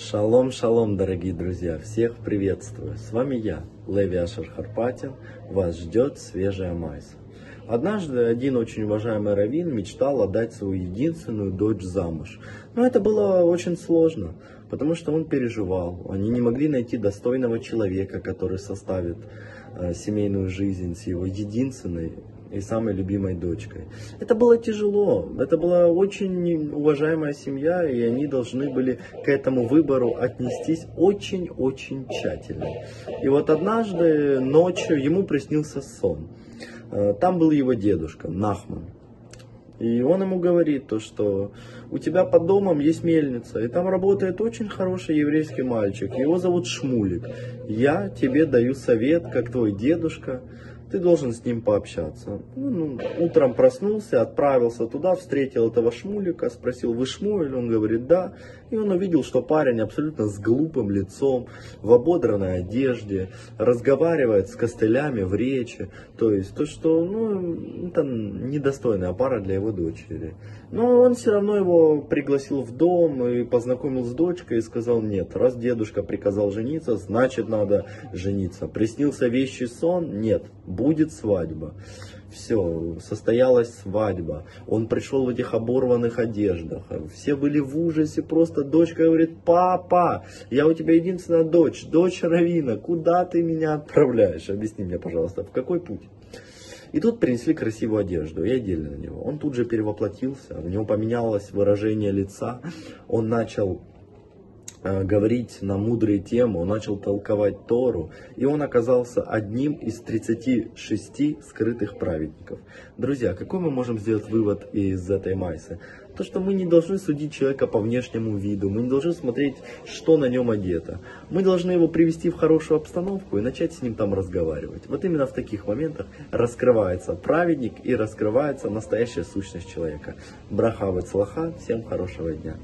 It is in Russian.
Шалом, шалом, дорогие друзья! Всех приветствую! С вами я, Леви Ашер Харпатин. Вас ждет свежая майса. Однажды один очень уважаемый раввин мечтал отдать свою единственную дочь замуж. Но это было очень сложно, потому что он переживал. Они не могли найти достойного человека, который составит э, семейную жизнь с его единственной и самой любимой дочкой. Это было тяжело, это была очень уважаемая семья, и они должны были к этому выбору отнестись очень-очень тщательно. И вот однажды ночью ему приснился сон. Э, там был его дедушка, Нахман. И он ему говорит то, что у тебя под домом есть мельница, и там работает очень хороший еврейский мальчик, его зовут Шмулик. Я тебе даю совет, как твой дедушка, ты должен с ним пообщаться. Ну, ну, утром проснулся, отправился туда, встретил этого Шмулика, спросил, вы Шмуль? Он говорит, да. И он увидел, что парень абсолютно с глупым лицом, в ободранной одежде, разговаривает с костылями в речи. То есть, то, что, ну, это недостойная пара для его дочери. Но он все равно его пригласил в дом и познакомил с дочкой и сказал, нет, раз дедушка приказал жениться, значит надо жениться. Приснился вещий сон? Нет, будет свадьба. Все, состоялась свадьба. Он пришел в этих оборванных одеждах. Все были в ужасе, просто дочка говорит, папа, я у тебя единственная дочь, дочь Равина, куда ты меня отправляешь? Объясни мне, пожалуйста, в какой путь? И тут принесли красивую одежду и одели на него. Он тут же перевоплотился, у него поменялось выражение лица, он начал говорить на мудрые темы, он начал толковать Тору, и он оказался одним из 36 скрытых праведников. Друзья, какой мы можем сделать вывод из этой майсы? То, что мы не должны судить человека по внешнему виду, мы не должны смотреть, что на нем одето. Мы должны его привести в хорошую обстановку и начать с ним там разговаривать. Вот именно в таких моментах раскрывается праведник и раскрывается настоящая сущность человека. Браха слаха, всем хорошего дня.